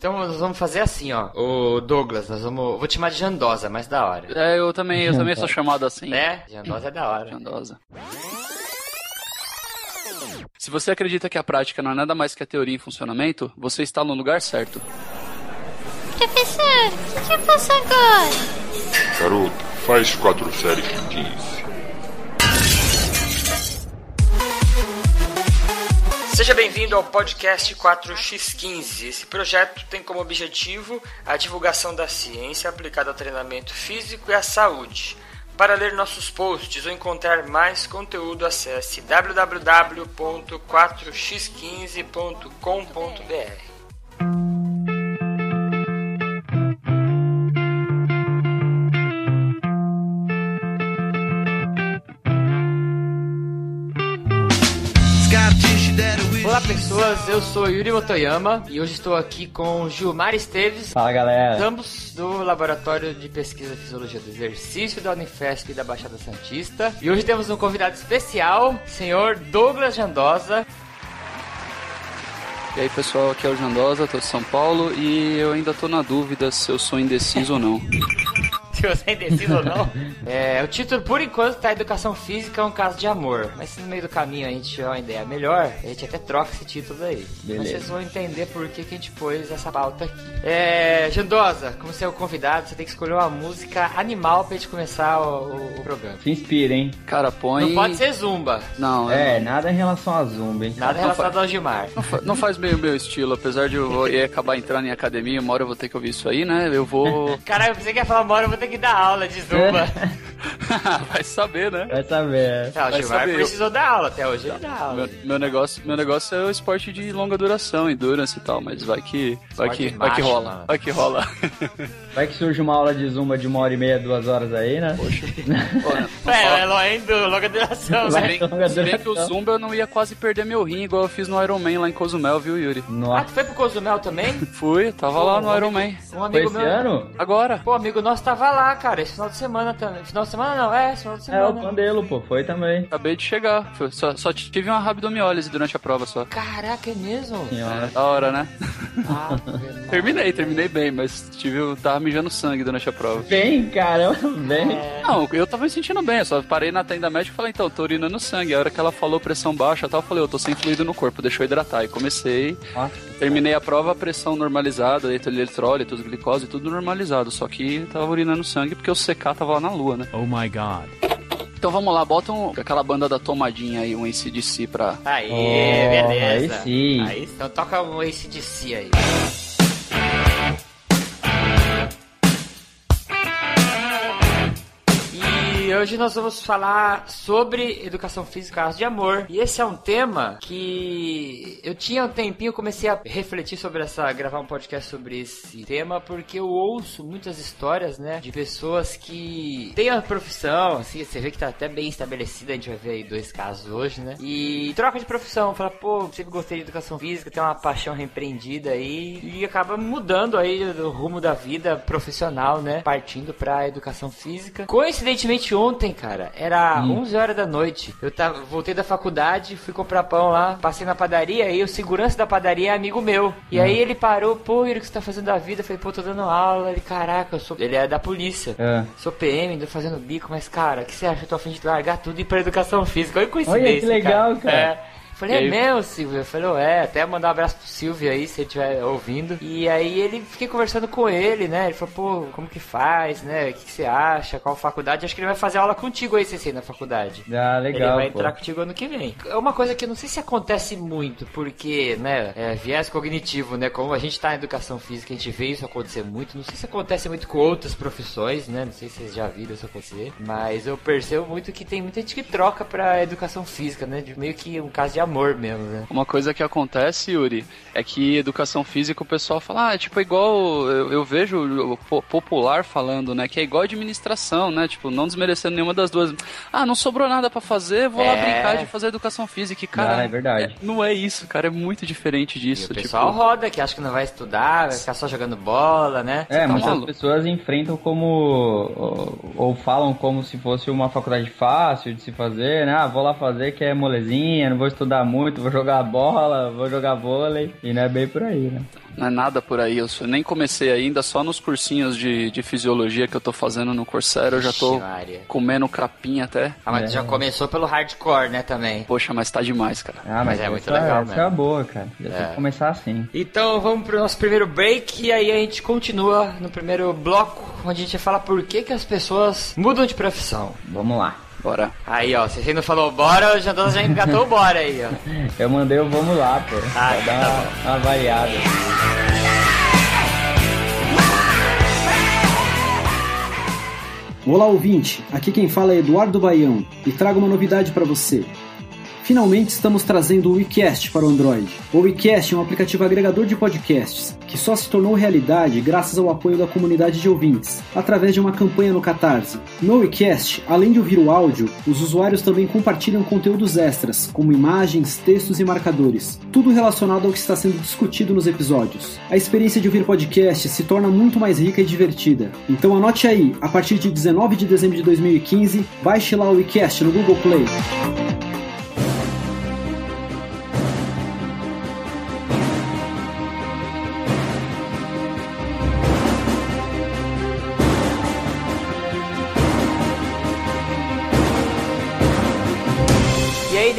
Então nós vamos fazer assim, ó. O Douglas, nós vamos. Vou te chamar de Jandosa, mas da hora. É, eu também, eu também sou chamado assim. É? Jandosa é da hora. Jandosa. Se você acredita que a prática não é nada mais que a teoria em funcionamento, você está no lugar certo. Professor, o que, eu faço agora? Garoto, faz quatro séries de 15. Seja bem-vindo ao podcast 4x15. Esse projeto tem como objetivo a divulgação da ciência aplicada ao treinamento físico e à saúde. Para ler nossos posts ou encontrar mais conteúdo, acesse www.4x15.com.br. Olá pessoas, eu sou Yuri Motoyama e hoje estou aqui com Gilmar Esteves. Fala galera. Ambos do Laboratório de Pesquisa e Fisiologia do Exercício da Unifesp e da Baixada Santista. E hoje temos um convidado especial, senhor Douglas Jandosa. E aí pessoal, aqui é o Jandosa, tô de São Paulo e eu ainda tô na dúvida se eu sou indeciso ou não. Se você é indeciso ou não. É, o título, por enquanto, tá Educação Física é um caso de amor. Mas se no meio do caminho a gente tiver uma ideia melhor, a gente até troca esse título aí. Beleza. Mas vocês vão entender por que, que a gente pôs essa pauta aqui. É, Jandosa, como você é o convidado, você tem que escolher uma música animal pra gente começar o, o, o programa. Se inspira, hein? Cara, põe... Não pode ser Zumba. Não, É, não... nada em relação a Zumba, hein? Nada em relação ao Gilmar. Não, fa não faz meio meu estilo, apesar de eu ir acabar entrando em academia, uma hora eu vou ter que ouvir isso aí, né? Eu vou... Caralho, você quer falar uma hora eu vou ter que dar aula de Zumba. Vai saber, né? Vai saber. Não, o Vai Gilmar saber. precisou dar aula até hoje. Ele dá aula. Meu, meu negócio, meu negócio é o esporte de longa duração, endurance e tal, mas vai que, vai que, vai que rola, mano. vai que rola. Vai que surge uma aula de Zumba de uma hora e meia, duas horas aí, né? Poxa. Pô, É, é longa, longa duração, Vai. né? Se bem, longa se bem que o. Zumba eu não ia quase perder meu rim, igual eu fiz no Iron Man lá em Cozumel, viu, Yuri? Ah, Nossa. tu foi pro Cozumel também? Fui, tava lá no Iron Man. Um Foi amigo esse meu. ano? Agora. Pô, amigo nosso tava lá, cara, esse final de semana também. Final de semana não, é, esse final de É, o semana. Pandelo, pô. Foi também. Acabei de chegar. Foi- Só, só tive uma rabdomiólise durante a prova só. Caraca, é mesmo? Senhora. Da hora, né? Ah, terminei, terminei bem, mas tive, eu tava mijando sangue durante a prova. Bem, caramba, bem. É. Não, eu tava me sentindo bem, eu só parei na tenda médica e falei, então, tô urinando sangue. A hora que ela falou pressão baixa e tal, eu falei, eu tô sem fluido no corpo, deixa eu hidratar. E comecei, Nossa. terminei a prova, pressão normalizada, eletrólitos, glicose, tudo normalizado. Só que tava urinando sangue porque o CK tava lá na lua, né? Oh my god. Então vamos lá, bota um- aquela banda da tomadinha aí, um ACDC pra. Aí, Oh, beleza. aí sim. Aí, então toca um ACDC aí. Hoje nós vamos falar sobre educação física, casos de amor. E esse é um tema que eu tinha um tempinho, comecei a refletir sobre essa, gravar um podcast sobre esse tema, porque eu ouço muitas histórias, né, de pessoas que têm uma profissão, assim, você vê que tá até bem estabelecida, a gente vai ver aí dois casos hoje, né, e troca de profissão, fala, pô, sempre gostei de educação física, tem uma paixão repreendida aí, e acaba mudando aí o rumo da vida profissional, né, partindo pra educação física. Coincidentemente ontem, cara, era 11 horas da noite, eu tava, voltei da faculdade, fui comprar pão lá, passei na padaria, e o segurança da padaria é amigo meu, e aí ele parou, pô, o que você tá fazendo da vida? Eu falei, pô, tô dando aula, ele, caraca, eu sou... ele é da polícia. É. Sou PM, tô fazendo bico, mas cara, o que você acha? Eu tô a fim de largar tudo e ir pra educação física. Olha que coincidência. Olha que legal, cara. É. Falei, é aí? mesmo, Silvio? Eu falei, é, até mandar um abraço pro Silvio aí, se ele estiver ouvindo. E aí ele, fiquei conversando com ele, né? Ele falou, pô, como que faz, né? O que, que você acha? Qual faculdade? Acho que ele vai fazer aula contigo aí, CC, na faculdade. Ah, Ele legal, vai pô. entrar contigo ano que vem. É uma coisa que eu não sei se acontece muito, porque, né, é viés cognitivo, né? Como a gente tá na educação física, a gente vê isso acontecer muito. Não sei se acontece muito com outras profissões, né? Não sei se vocês já viram isso acontecer. Mas eu percebo muito que tem muita gente que troca pra educação física, né? De meio que um caso de amor mesmo, né? Uma coisa que acontece, Yuri, é que educação física o pessoal fala, ah, tipo, é igual. Eu, eu vejo o po- popular falando, né? Que é igual administração, né? Tipo, não desmerecendo nenhuma das duas. Ah, não sobrou nada pra fazer, vou lá É. brincar de fazer educação física. E, cara, Ah, é verdade. não é isso, cara, é muito diferente E disso. o pessoal tipo, roda, que acha que não vai estudar, vai ficar só jogando bola, né? É, tá maluco. pessoas enfrentam como. Ou, ou falam como se fosse uma faculdade fácil de se fazer, né? Ah, vou lá fazer que é molezinha, não vou estudar estudar muito, vou jogar bola, vou jogar vôlei, e não é bem por aí, né? Não é nada por aí, eu nem comecei ainda, só nos cursinhos de, de fisiologia que eu tô fazendo no Coursera, eu já tô comendo capim até. Ah, mas É. já começou pelo hardcore, né, também. Poxa, mas tá demais, cara. Ah, Mas mas, é muito essa, legal essa mesmo. é a boa, cara. Já tem É. que começar assim. Então vamos pro nosso primeiro break e aí a gente continua no primeiro bloco, onde a gente fala por que, que as pessoas mudam de profissão. Vamos lá. Bora. Aí, ó, se você não falou bora, o Jandola já engatou o bora aí, ó. Eu mandei o vamos lá, pô. Ah, pra dar tá uma, uma variada. Olá ouvinte, aqui quem fala é Eduardo Baião e trago uma novidade para você. Finalmente estamos trazendo o WeCast para o Android. O WeCast é um aplicativo agregador de podcasts que só se tornou realidade graças ao apoio da comunidade de ouvintes, através de uma campanha no Catarse. No WeCast, além de ouvir o áudio, os usuários também compartilham conteúdos extras, como imagens, textos e marcadores, tudo relacionado ao que está sendo discutido nos episódios. A experiência de ouvir podcast se torna muito mais rica e divertida. Então anote aí, a partir de 19 de dezembro de 2015, baixe lá o WeCast no Google Play.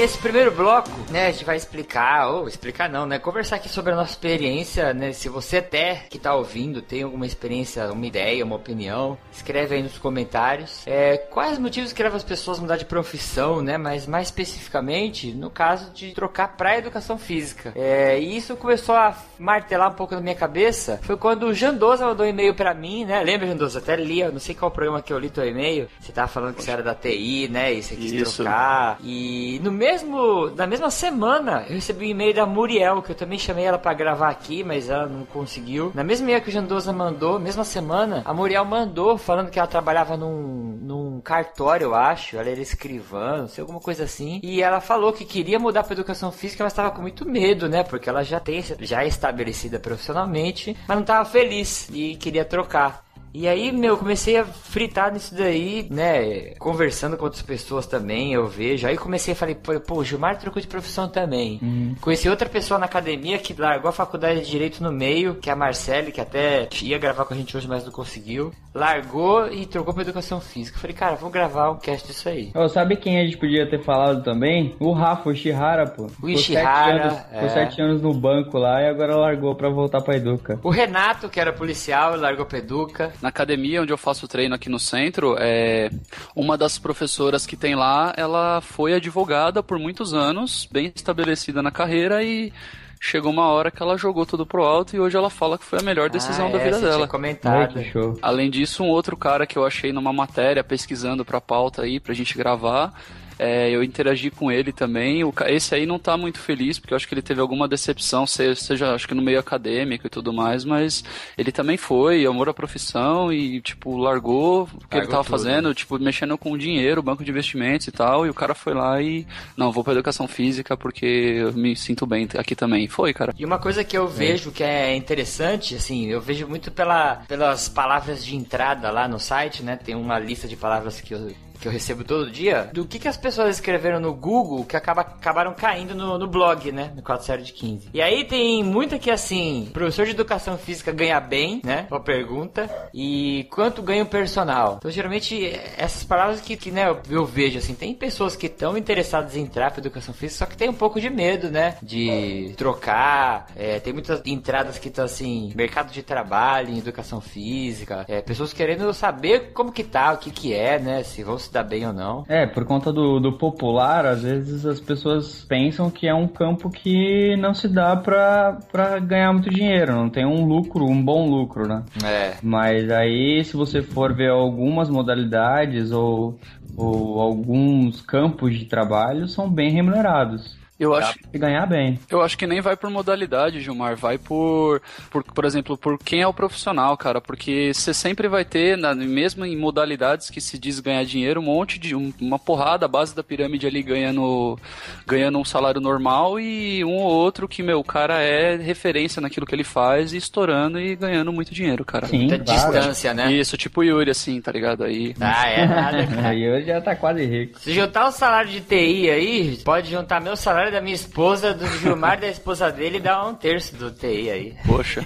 Nesse primeiro bloco, né, a gente vai explicar, ou explicar não, né, conversar aqui sobre a nossa experiência, né, se você até que tá ouvindo tem alguma experiência, uma ideia, uma opinião, escreve aí nos comentários. É, quais motivos que levam as pessoas a mudar de profissão, né, mas mais especificamente, no caso de trocar pra educação física. É, e isso começou a martelar um pouco na minha cabeça, foi quando o Jandoza mandou um e-mail pra mim, né, lembra, Jandoza? Até li, eu não sei qual programa que eu li teu e-mail, você tava falando que você era da TI, né, e você quis Isso. trocar, e no mesmo, na mesma semana, eu recebi um e-mail da Muriel, que eu também chamei ela pra gravar aqui, mas ela não conseguiu. Na mesma e-mail que o Jandoza mandou, mesma semana, a Muriel mandou falando que ela trabalhava num, num cartório, eu acho. Ela era escrivã, não sei, alguma coisa assim. E ela falou que queria mudar pra educação física, mas tava com muito medo, né? Porque ela já tem, já é estabelecida profissionalmente, mas não tava feliz e queria trocar. E aí, meu, eu comecei a fritar nisso daí, né? Conversando com outras pessoas também, eu vejo. Aí comecei a falar, pô, o Gilmar trocou de profissão também. Conheci outra pessoa na academia que largou a faculdade de Direito no meio, que é a Marcele, que até ia gravar com a gente hoje, mas não conseguiu. Largou e trocou pra Educação Física. Falei, cara, vou gravar um cast disso aí. Ô, sabe quem a gente podia ter falado também? O Rafa, o Ishihara, pô. Ficou Ishihara, anos, é. Ficou sete anos no banco lá e agora largou pra voltar pra Educa. O Renato, que era policial, largou pra Educa. Na academia onde eu faço treino aqui no centro, é uma das professoras que tem lá, ela foi advogada por muitos anos, bem estabelecida na carreira e chegou uma hora que ela jogou tudo pro alto e hoje ela fala que foi a melhor decisão Ah, da é, vida dela. Comentado. Além disso, um outro cara que eu achei numa matéria pesquisando pra pauta aí pra gente gravar, é, eu interagi com ele também. O, esse aí não tá muito feliz, porque eu acho que ele teve alguma decepção, se- seja, acho que no meio acadêmico e tudo mais, mas ele também foi, amor à profissão e, tipo, largou o que ele Largou tava tudo. fazendo, tipo, mexendo com dinheiro, banco de investimentos e tal, e o cara foi lá e, não, vou pra educação física porque eu me sinto bem aqui também. Foi, cara. E uma coisa que eu vejo que é interessante, assim, eu vejo muito pela, pelas palavras de entrada lá no site, né? Tem uma lista de palavras que eu, que eu recebo todo dia, do que, que as pessoas escreveram no Google que acaba, acabaram caindo no, no blog, né? No 4 série de 15. E aí tem muita que, assim, professor de educação física ganha bem, né? Uma pergunta. E quanto ganha o personal? Então, geralmente, essas palavras que, que né, eu, vejo, assim, tem pessoas que estão interessadas em entrar para educação física, só que tem um pouco de medo, né? De trocar. É, tem muitas entradas que estão, assim, mercado de trabalho, em educação física. É, pessoas querendo saber como que tá, o que que é, né? Se vão se dar bem ou não. É, por conta do, do popular, às vezes as pessoas pensam que é um campo que não se dá pra, pra ganhar muito dinheiro, não tem um lucro, um bom lucro, né? É. Mas aí, se você for ver algumas modalidades ou, ou alguns campos de trabalho, são bem remunerados. Eu acho, E ganhar bem. Eu acho que nem vai por modalidade, Gilmar. Vai por, por, por exemplo, por quem é o profissional, cara. Porque você sempre vai ter, na- mesmo em modalidades que se diz ganhar dinheiro, um monte de. um- uma porrada, a base da pirâmide ali ganhando, ganhando um salário normal e um ou outro que, meu, o cara é referência naquilo que ele faz e estourando e ganhando muito dinheiro, cara. Sim, Muita distância, né? Isso, tipo o Yuri, assim, tá ligado? Aí. Ah, é nada, cara. Aí hoje já tá quase rico. Se juntar o salário de TI aí, pode juntar meu salário da minha esposa, do Gilmar e da esposa dele dá um terço do TI aí. Poxa.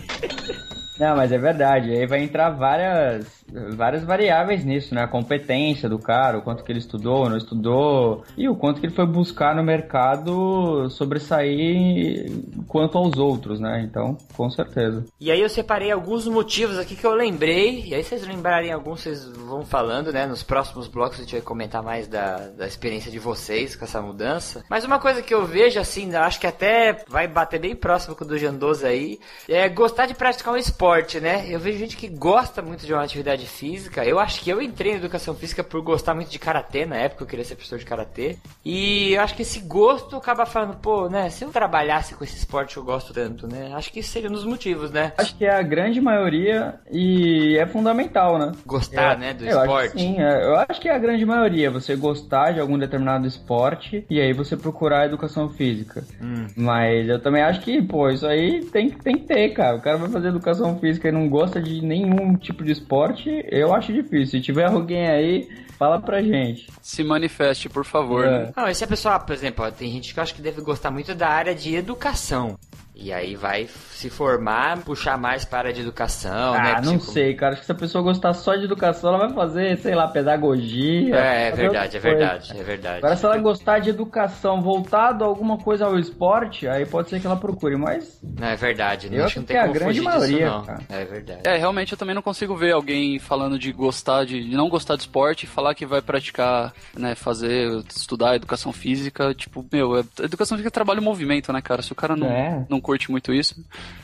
Não, mas é verdade. Aí vai entrar várias, várias variáveis nisso, né? A competência do cara, o quanto que ele estudou, não estudou, e o quanto que ele foi buscar no mercado sobressair quanto aos outros, né? Então, com certeza. E aí eu separei alguns motivos aqui que eu lembrei, e aí vocês lembrarem alguns, vocês vão falando, né? Nos próximos blocos a gente vai comentar mais da, da experiência de vocês com essa mudança. Mas uma coisa que eu vejo, assim, acho que até vai bater bem próximo com o do Jandoso aí, é gostar de praticar um esporte né? Eu vejo gente que gosta muito de uma atividade física. Eu acho que eu entrei na educação física por gostar muito de karatê na época, eu queria ser professor de karatê. E eu acho que esse gosto acaba falando, pô, né? Se eu trabalhasse com esse esporte que eu gosto tanto, né? Acho que seria um dos motivos, né? Acho que é a grande maioria e é fundamental, né? Gostar, é, né, do eu esporte. Acho sim, é, eu acho que é a grande maioria. Você gostar de algum determinado esporte e aí você procurar a educação física. Hum. Mas eu também acho que, pô, isso aí tem, tem que ter, cara. O cara vai fazer educação física e não gosta de nenhum tipo de esporte, eu acho difícil. Se tiver alguém aí, fala pra gente. Se manifeste, por favor. É. né? Não, e se a pessoa, por exemplo, ó, tem gente que eu acho que deve gostar muito da área de educação. E aí vai se formar, puxar mais para a área de educação, né? Ah, não sei, cara. Acho que se a pessoa gostar só de educação, ela vai fazer, sei lá, pedagogia. É, é verdade, é verdade, é verdade. Agora, se ela gostar de educação voltado a alguma coisa ao esporte, aí pode ser que ela procure, mas Não, é verdade. Não, Eu acho que não acho tem que é a como grande disso, maioria, não. cara. É verdade. É, realmente eu também não consigo ver alguém falando de gostar de, de não gostar de esporte e falar que vai praticar, né, fazer, estudar educação física, tipo, meu, é- educação física é trabalho em movimento, né, cara? Se o cara não, É. não curte muito isso,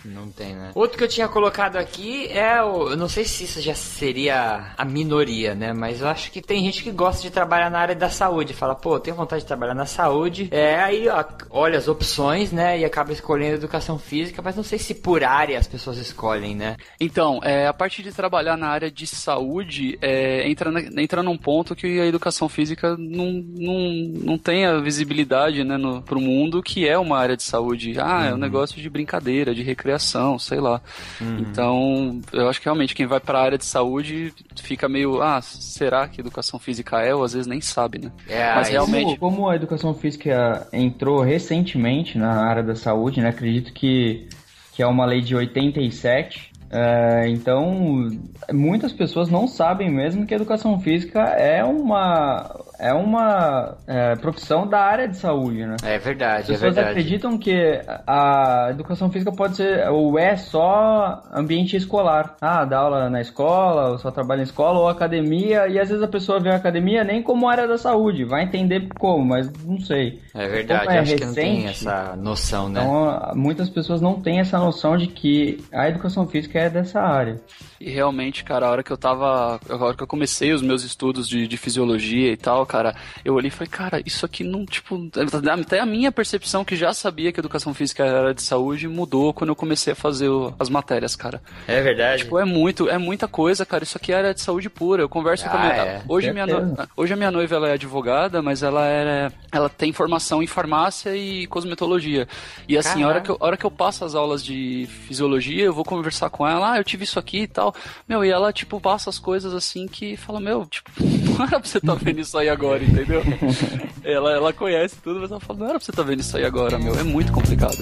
Não tem, né? Outro que eu tinha colocado aqui é o. Eu não sei se isso já seria a minoria, né? Mas eu acho que tem gente que gosta de trabalhar na área da saúde. Fala, pô, eu tenho vontade de trabalhar na saúde. É, aí ó, olha as opções, né? E acaba escolhendo educação física, mas não sei se por área as pessoas escolhem, né? Então, é, a parte de trabalhar na área de saúde é, entra, na- entra num ponto que a educação física não, não, não tem a visibilidade né, no, pro mundo que é uma área de saúde. Ah, é um negócio de brincadeira, de recreação, sei lá. Então, eu acho que realmente quem vai pra área de saúde fica meio, ah, será que educação física é? Ou às vezes nem sabe, né? É, Mas realmente- Como, como a educação física entrou recentemente na área da saúde, né? Acredito que, que é uma lei de 87. é, então, muitas pessoas não sabem mesmo que a educação física é uma, é uma é, profissão da área de saúde, né? É verdade, As é pessoas verdade. acreditam que a educação física pode ser ou é só ambiente escolar. Ah, dá aula na escola, ou só trabalha na escola, ou academia, e às vezes a pessoa vê a academia nem como área da saúde, vai entender como, mas não sei. É verdade, Como é acho que não tem recente, essa noção, né? Então, muitas pessoas não têm essa noção de que a educação física é dessa área. E realmente, cara, a hora que eu tava. A hora que eu comecei os meus estudos de, de fisiologia e tal, cara, eu olhei e falei, cara, isso aqui não, tipo. Até a minha percepção, que já sabia que educação física era de saúde, mudou quando eu comecei a fazer o- as matérias, cara. É verdade. Tipo, é muito, é muita coisa, cara. Isso aqui era de saúde pura. Eu converso com a Ah, minha. é. Hoje, minha hoje a minha noiva ela é advogada, mas ela era. Ela tem formação em farmácia e cosmetologia. E assim, a hora, que eu, a hora que eu passo as aulas de fisiologia, eu vou conversar com ela, ah, eu tive isso aqui e tal. Meu, e ela, tipo, passa as coisas assim que fala, meu, tipo, não era pra você estar vendo isso aí agora, entendeu? ela, ela conhece tudo, mas ela fala, não era pra você estar vendo isso aí agora, meu. É muito complicado.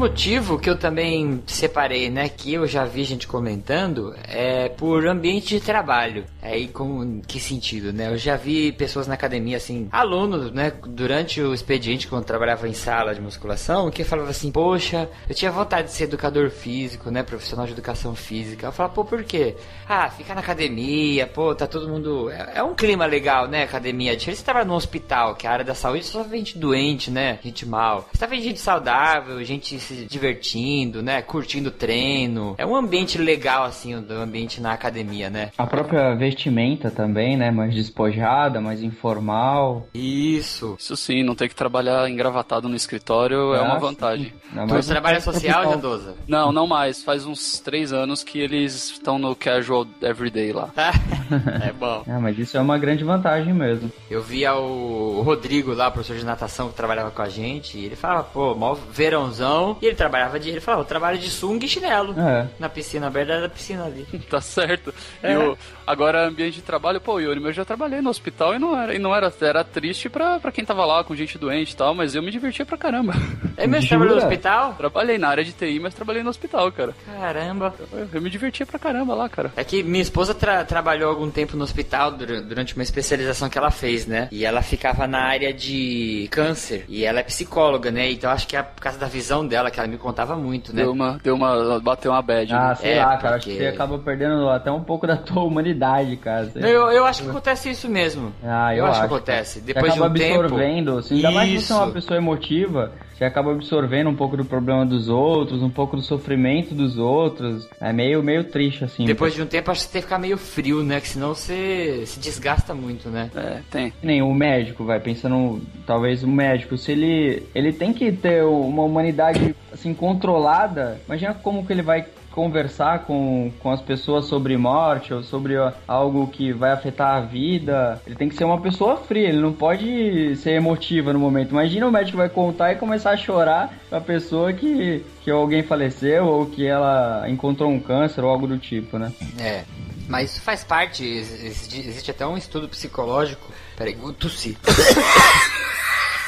Motivo que eu também separei, né, que eu já vi gente comentando, é por ambiente de trabalho. Aí, com em que sentido, né? Eu já vi pessoas na academia, assim, alunos, né, durante o expediente, quando trabalhava em sala de musculação, que falava assim, poxa, eu tinha vontade de ser educador físico, né, profissional de educação física. Eu falava, pô, por quê? Ah, fica na academia, pô, tá todo mundo... É, é um clima legal, né, academia. Diferente você trabalha num hospital, que é a área da saúde só vê gente doente, né, gente mal. Você tá vendo gente saudável, gente se divertindo, né, curtindo o treino. É um ambiente legal, assim, o do ambiente na academia, né. A própria vestimenta também, né? Mais despojada, mais informal. Isso. Isso sim, não ter que trabalhar engravatado no escritório é Ah, uma sim. vantagem. Ainda Tu trabalha no social. Jandosa? Não, não mais. Faz uns três anos que eles estão no casual everyday lá. é bom. Ah, mas isso é uma grande vantagem mesmo. Eu via o Rodrigo lá, professor de natação que trabalhava com a gente, e ele falava, pô, mó verãozão, verão e ele trabalhava de. Ele falava, eu trabalho de sunga e chinelo. É. Na piscina, na verdade, da piscina ali. Tá certo. É. E o, agora, ambiente de trabalho, pô, Yuri, eu já trabalhei no hospital e não era, e não era, era triste pra, pra quem tava lá com gente doente e tal, mas eu me divertia pra caramba. É mesmo? Trabalhou no hospital? Trabalhei na área de TI, mas trabalhei no hospital, cara. Caramba. Eu, eu me divertia pra caramba lá, cara. É que minha esposa tra- trabalhou algum tempo no hospital dura- durante uma especialização que ela fez, né? E ela ficava na área de câncer. E ela é psicóloga, né? Então acho que é por causa da visão dela, que ela me contava muito, né? Deu uma, deu uma, bateu uma bad. Ah, né? sei É, lá, cara. Acho porque- que você acaba perdendo até um pouco da tua humanidade, cara. Eu, eu acho que acontece isso mesmo. Ah, eu, acho, acho que acontece. Você Depois de um tempo. absorvendo, assim, ainda mais que você é uma pessoa emotiva, você acaba absorvendo um pouco do problema dos outros, um pouco do sofrimento dos outros. É meio, meio triste, assim. Depois de um tempo, acho que você tem que ficar meio frio, né? Que senão você se desgasta muito, né? É, tem. Nem o médico, vai, pensando, talvez o médico, se ele, ele tem que ter uma humanidade, assim, controlada, imagina como que ele vai conversar com, com as pessoas sobre morte ou sobre algo que vai afetar a vida. Ele tem que ser uma pessoa fria, ele não pode ser emotiva no momento. Imagina o médico vai contar e começar a chorar pra pessoa que, que alguém faleceu ou que ela encontrou um câncer ou algo do tipo, né? É. Mas isso faz parte, ex- existe, existe até um estudo psicológico. Peraí, eu tossi.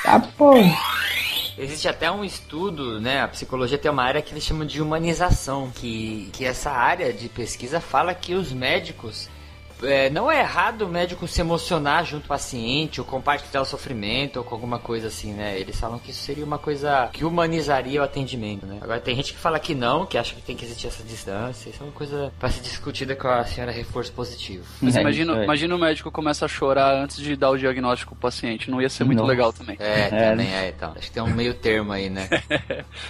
Ah, pô! Existe até um estudo, né? A psicologia tem uma área que eles chamam de humanização, que, que essa área de pesquisa fala que os médicos. É, não é errado o médico se emocionar junto ao paciente, ou compartilhar o sofrimento, ou com alguma coisa assim, né? Eles falam que isso seria uma coisa que humanizaria o atendimento, né? Agora tem gente que fala que não, que acha que tem que existir essa distância. Isso é uma coisa para ser discutida com a senhora reforço positivo. Mas É, imagina, aí. imagina o médico começa a chorar antes de dar o diagnóstico pro paciente. Não ia ser muito Nossa. legal também. É, É, também é, então. Acho que tem um meio termo aí, né?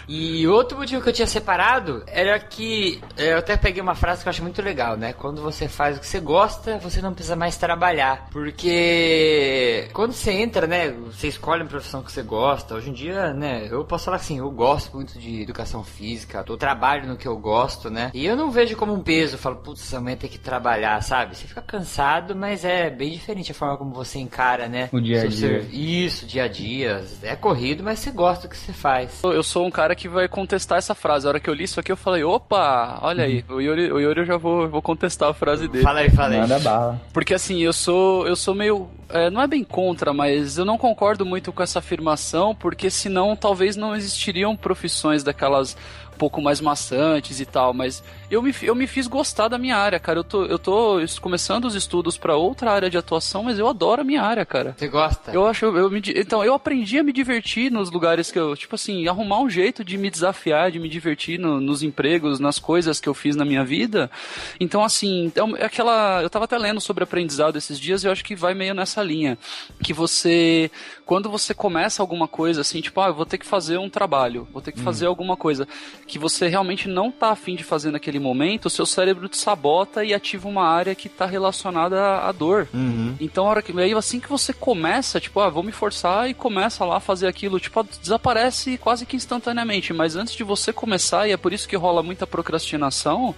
e outro motivo que eu tinha separado era que é, eu até peguei uma frase que eu acho muito legal, né? Quando você faz o que você gosta, você não precisa mais trabalhar. Porque quando você entra, né? Você escolhe uma profissão que você gosta. Hoje em dia, né? Eu posso falar assim, eu gosto muito de educação física, eu trabalho no que eu gosto, né? E eu não vejo como um peso, eu falo, putz, amanhã tem que trabalhar, sabe? Você fica cansado, mas é bem diferente a forma como você encara, né? O dia a seu dia. ser- isso, dia a dia. É corrido, mas você gosta do que você faz. Eu- Eu sou um cara que vai contestar essa frase. A hora que eu li isso aqui, eu falei, opa, olha aí, o Yuri, o Yuri eu já vou, vou contestar a frase dele. Fala aí, fala aí. Manda bala. Porque assim, eu sou, eu sou meio. é, não é bem contra, mas eu não concordo muito com essa afirmação, porque senão talvez não existiriam profissões daquelas um pouco mais maçantes e tal, mas eu me, eu me fiz gostar da minha área, cara. Eu tô, eu tô começando os estudos pra outra área de atuação, mas eu adoro a minha área, cara. Você gosta? Eu acho, eu me, di- então, eu aprendi a me divertir nos lugares que eu, tipo assim, arrumar um jeito de me desafiar, de me divertir no- nos empregos, nas coisas que eu fiz na minha vida. Então, assim, é um- é aquela, eu tava até lendo sobre aprendizado esses dias e eu acho que vai meio nessa linha, que você, quando você começa alguma coisa assim, tipo, ah, eu vou ter que fazer um trabalho, vou ter que fazer alguma coisa que você realmente não tá afim de fazer naquele momento, o seu cérebro te sabota e ativa uma área que tá relacionada à- dor. Então, a hora que, aí assim que você começa, tipo, ah, vou me forçar e começa lá a fazer aquilo, tipo, desaparece quase que instantaneamente. Mas antes de você começar, e é por isso que rola muita procrastinação,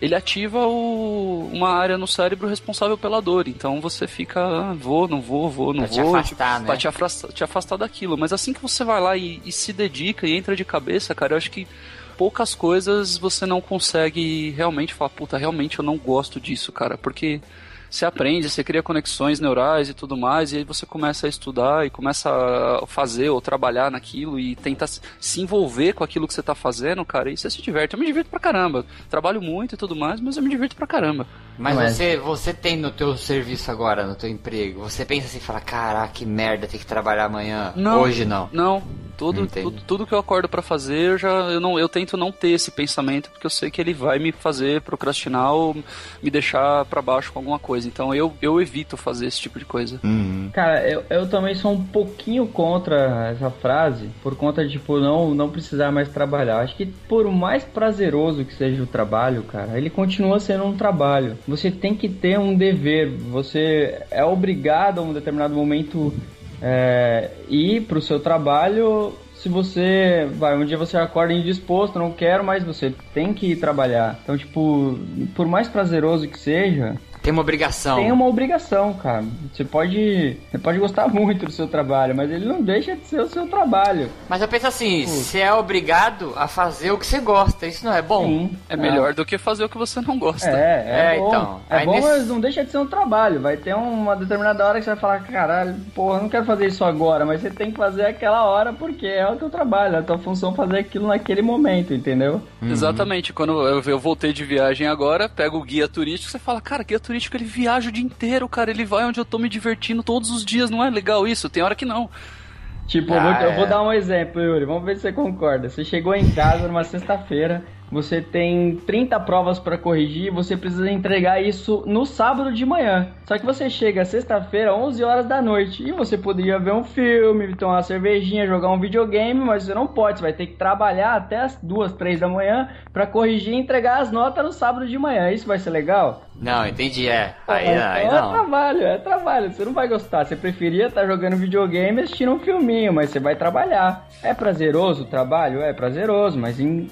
ele ativa o- uma área no cérebro responsável pela dor. Então você fica, ah, vou, não vou, vou, não Pra te vou. afastar, tipo, né? Pra te afastar, te afastar daquilo. Mas assim que você vai lá e, e se dedica e entra de cabeça, cara, eu acho que poucas coisas você não consegue realmente falar, puta, realmente eu não gosto disso, cara, porque você aprende, você cria conexões neurais e tudo mais, e aí você começa a estudar e começa a fazer ou trabalhar naquilo e tentar se- envolver com aquilo que você tá fazendo, cara, e você se diverte. Eu me divirto pra caramba. Trabalho muito e tudo mais, mas eu me divirto pra caramba. Mas Não é. você, você tem no teu serviço agora, no teu emprego, você pensa assim, fala, caraca, que merda, ter que trabalhar amanhã. Não. Hoje não. Não, tudo, tudo, tudo que eu acordo pra fazer, eu já eu não eu tento não ter esse pensamento porque eu sei que ele vai me fazer procrastinar ou me deixar pra baixo com alguma coisa. Então eu, eu evito fazer esse tipo de coisa. Cara, eu, eu também sou um pouquinho contra essa frase, por conta de, tipo, não, não precisar mais trabalhar. Acho que por mais prazeroso que seja o trabalho, cara, ele continua sendo um trabalho. Você tem que ter um dever, você é obrigado a um determinado momento é, ir pro seu trabalho. Se você vai, um dia você acorda indisposto, não quero, mas você tem que ir trabalhar. Então, tipo, por mais prazeroso que seja, Tem uma obrigação. Tem uma obrigação, cara. Você pode, você pode gostar muito do seu trabalho, mas ele não deixa de ser o seu trabalho. Mas eu penso assim, você é obrigado a fazer o que você gosta, isso não é bom? Sim. É melhor do que fazer o que você não gosta. É, é, É, bom. então. É Aí bom, nesse- mas não deixa de ser um trabalho. Vai ter uma determinada hora que você vai falar, caralho, porra, eu não quero fazer isso agora, mas você tem que fazer aquela hora porque é o teu trabalho, é a tua função fazer aquilo naquele momento, entendeu? Exatamente. Quando eu, eu voltei de viagem agora, pego o guia turístico, você fala, cara, guia turístico ele viaja o dia inteiro, cara, ele vai onde eu tô me divertindo todos os dias, não é legal isso? Tem hora que não. Tipo, eu, Ah, vou, eu é. vou dar um exemplo, Yuri. Vamos ver se você concorda. Você chegou em casa numa sexta-feira, você tem 30 provas pra corrigir você precisa entregar isso no sábado de manhã. Só que você chega sexta-feira, 11 horas da noite, e você poderia ver um filme, tomar uma cervejinha, jogar um videogame, mas você não pode. Você vai ter que trabalhar até as 2, 3 da manhã pra corrigir e entregar as notas no sábado de manhã. Isso vai ser legal? Não, entendi, é. Aí, é, aí é não. trabalho, é trabalho. Você não vai gostar. Você preferia estar jogando videogame e assistindo um filminho, mas você vai trabalhar. É prazeroso o trabalho? É prazeroso, mas em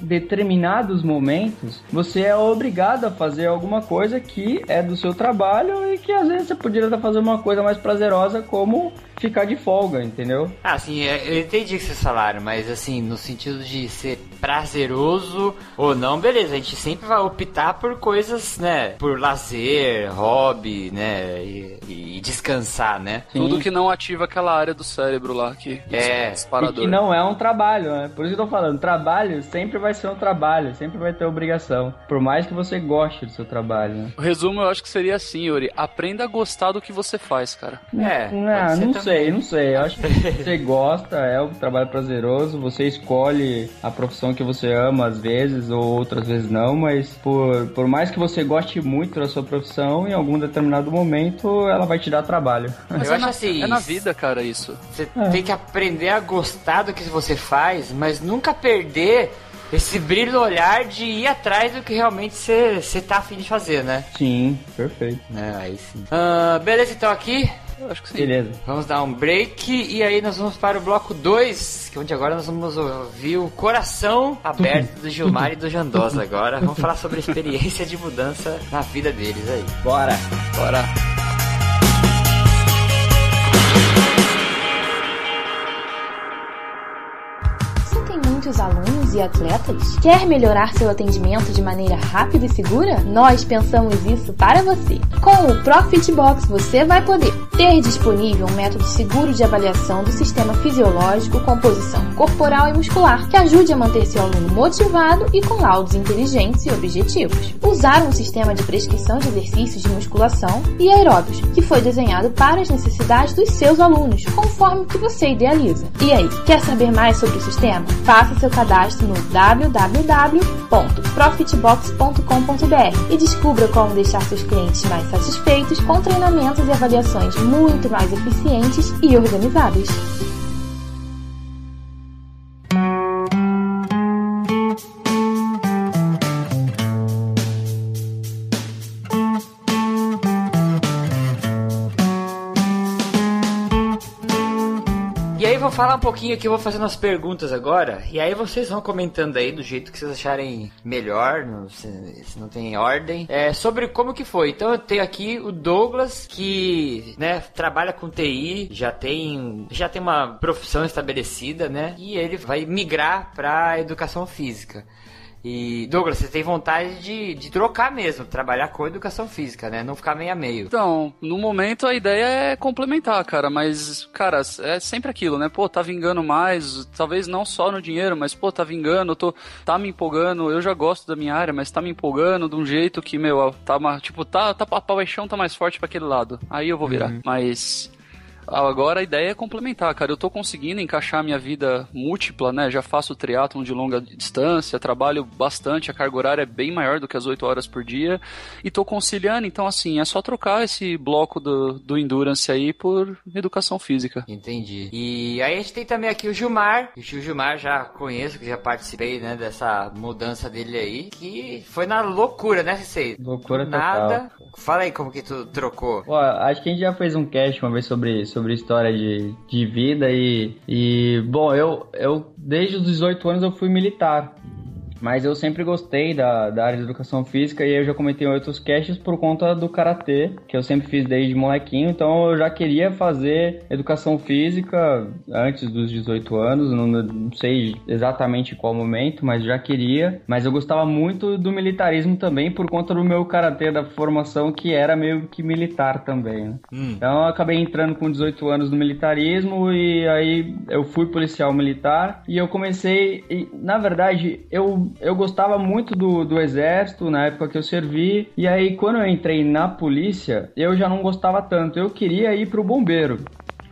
determinados momentos você é obrigado a fazer alguma coisa que é do seu trabalho e que às vezes você poderia estar fazendo uma coisa mais prazerosa, como ficar de folga, entendeu? Ah, assim, é, eu entendi que vocês falaram, mas assim, no sentido de ser prazeroso ou não, beleza, a gente sempre vai optar por coisas, né, por lazer, hobby, né, e, e descansar, né? Tudo que não ativa aquela área do cérebro lá que É, E disparador. que não é um trabalho, né? Por isso que eu tô falando, trabalho sempre vai ser um trabalho, sempre vai ter obrigação. Por mais que você goste do seu trabalho, né? O resumo eu acho que seria assim, Yuri. Aprenda a gostar do que você faz, cara. É, Não, pode ser não também. Sei, não sei. Eu acho que você gosta, é um trabalho prazeroso, você escolhe a profissão que você ama às vezes, ou outras vezes não, mas por, por mais que você goste muito da sua profissão, em algum determinado momento ela vai te dar trabalho. Mas Eu é acho na, assim, é na vida, cara, isso. Você tem que aprender a gostar do que você faz, mas nunca perder esse brilho no olhar de ir atrás do que realmente você você tá afim de fazer, né? Sim, perfeito. É, aí sim. Ah, beleza, então aqui Eu acho que sim. Beleza. vamos dar um break e aí nós vamos para o bloco 2, que é onde agora nós vamos ouvir o coração aberto do Gilmar e do Jandosa agora. Vamos falar sobre a experiência de mudança na vida deles aí. Bora! Bora. Você tem muitos alunos e atletas? Quer melhorar seu atendimento de maneira rápida e segura? Nós pensamos isso para você. Com o Profit Box você vai poder ter disponível um método seguro de avaliação do sistema fisiológico, composição corporal e muscular, que ajude a manter seu aluno motivado e com laudos inteligentes e objetivos. Usar um sistema de prescrição de exercícios de musculação e aeróbios, que foi desenhado para as necessidades dos seus alunos, conforme o que você idealiza. E aí, quer saber mais sobre o sistema? Faça seu cadastro no www.profitbox.com.br e descubra como deixar seus clientes mais satisfeitos com treinamentos e avaliações muito mais eficientes e organizadas. Falar um pouquinho aqui, eu vou fazendo as perguntas agora, e aí vocês vão comentando aí do jeito que vocês acharem melhor, não- se, se não tem ordem, é, sobre como que foi. Então eu tenho aqui o Douglas, que né, trabalha com TI, já tem, já tem uma profissão estabelecida, né? E ele vai migrar para educação física. E Douglas, você tem vontade de, de trocar mesmo, trabalhar com educação física, né? Não ficar meio a meio. Então, no momento a ideia é complementar, cara, mas, cara, é sempre aquilo, né? Pô, tá vingando mais, talvez não só no dinheiro, mas, pô, tá vingando, tô, tá me empolgando, eu já gosto da minha área, mas tá me empolgando de um jeito que, meu, tá, tipo, tá, tá, a paixão tá mais forte pra aquele lado. Aí eu vou virar. Mas, Agora a ideia é complementar, cara. Eu tô conseguindo encaixar minha vida múltipla, né? Já faço triatlon de longa distância, trabalho bastante, a carga horária é bem maior do que as 8 horas por dia. E tô conciliando, então assim, é só trocar esse bloco do, do Endurance aí por educação física. Entendi. E aí a gente tem também aqui o Gilmar. O tio Gilmar já conheço, que já participei, né, dessa mudança dele aí, que foi na loucura, né, Cicei? Loucura Do Nada. Fala aí como que tu trocou. Ó, acho que a gente já fez um cast uma vez sobre, sobre história de, de vida e, e bom, eu, eu desde os 18 anos eu fui militar. Mas eu sempre gostei da, da área de educação física e eu já comentei em outros casts por conta do karatê, que eu sempre fiz desde molequinho. Então eu já queria fazer educação física antes dos 18 anos, não, não sei exatamente qual momento, mas já queria. Mas eu gostava muito do militarismo também por conta do meu karatê da formação que era meio que militar também. Né? Hum. Então eu acabei entrando com 18 anos no militarismo e aí eu fui policial militar e eu comecei, e, na verdade, eu, eu gostava muito do, do exército na época que eu servi e aí quando eu entrei na polícia, eu já não gostava tanto, eu queria ir pro bombeiro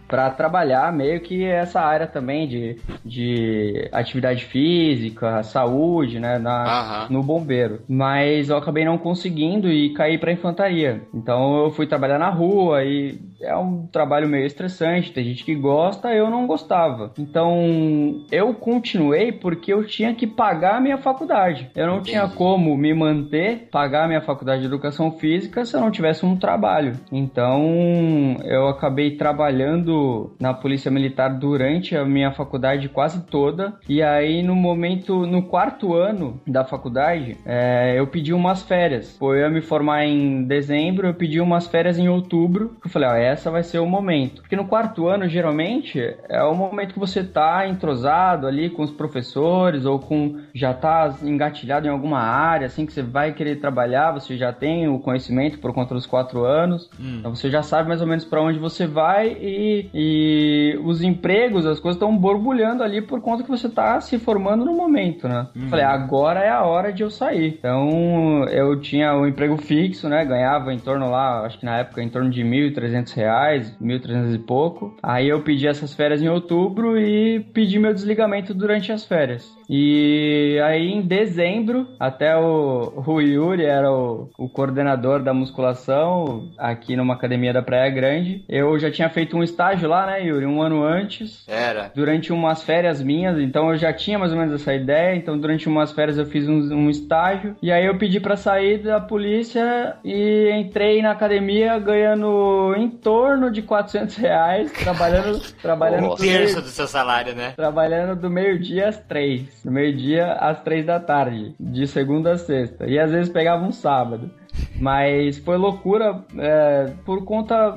para trabalhar meio que essa área também de, de atividade física, saúde, né, na, no bombeiro. Mas eu acabei não conseguindo e caí para infantaria. Então eu fui trabalhar na rua e é um trabalho meio estressante, tem gente que gosta, eu não gostava. Então, eu continuei porque eu tinha que pagar a minha faculdade. Eu não Entendi. tinha como me manter, pagar a minha faculdade de educação física se eu não tivesse um trabalho. Então, eu acabei trabalhando na Polícia Militar durante a minha faculdade quase toda. E aí, no momento, no quarto ano da faculdade, é, eu pedi umas férias. Pô, eu ia me formar em dezembro, eu pedi umas férias em outubro. Eu falei, ó, é essa vai ser o momento. Porque no quarto ano, geralmente, é o momento que você tá entrosado ali com os professores ou com já tá engatilhado em alguma área, assim, que você vai querer trabalhar, você já tem o conhecimento por conta dos quatro anos, hum. então você já sabe mais ou menos para onde você vai e, e os empregos, as coisas estão borbulhando ali por conta que você tá se formando no momento, né? Hum. Falei, agora é a hora de eu sair. Então, eu tinha o um emprego fixo, né? Ganhava em torno lá, acho que na época, em torno de R$ 1.300 reais, 1.300 e pouco. Aí eu pedi essas férias em outubro e pedi meu desligamento durante as férias. E aí em dezembro, até o Rui Yuri era o, o coordenador da musculação aqui numa academia da Praia Grande. Eu já tinha feito um estágio lá, né, Yuri? Um ano antes. Era. Durante umas férias minhas, então eu já tinha mais ou menos essa ideia. Então durante umas férias eu fiz um, um estágio. E aí eu pedi para sair da polícia e entrei na academia ganhando em torno de 400 reais, trabalhando... trabalhando um terço do seu salário, né? Trabalhando do meio-dia às três no meio-dia às três da tarde, de segunda a sexta. E às vezes pegava um sábado. Mas foi loucura é, por conta,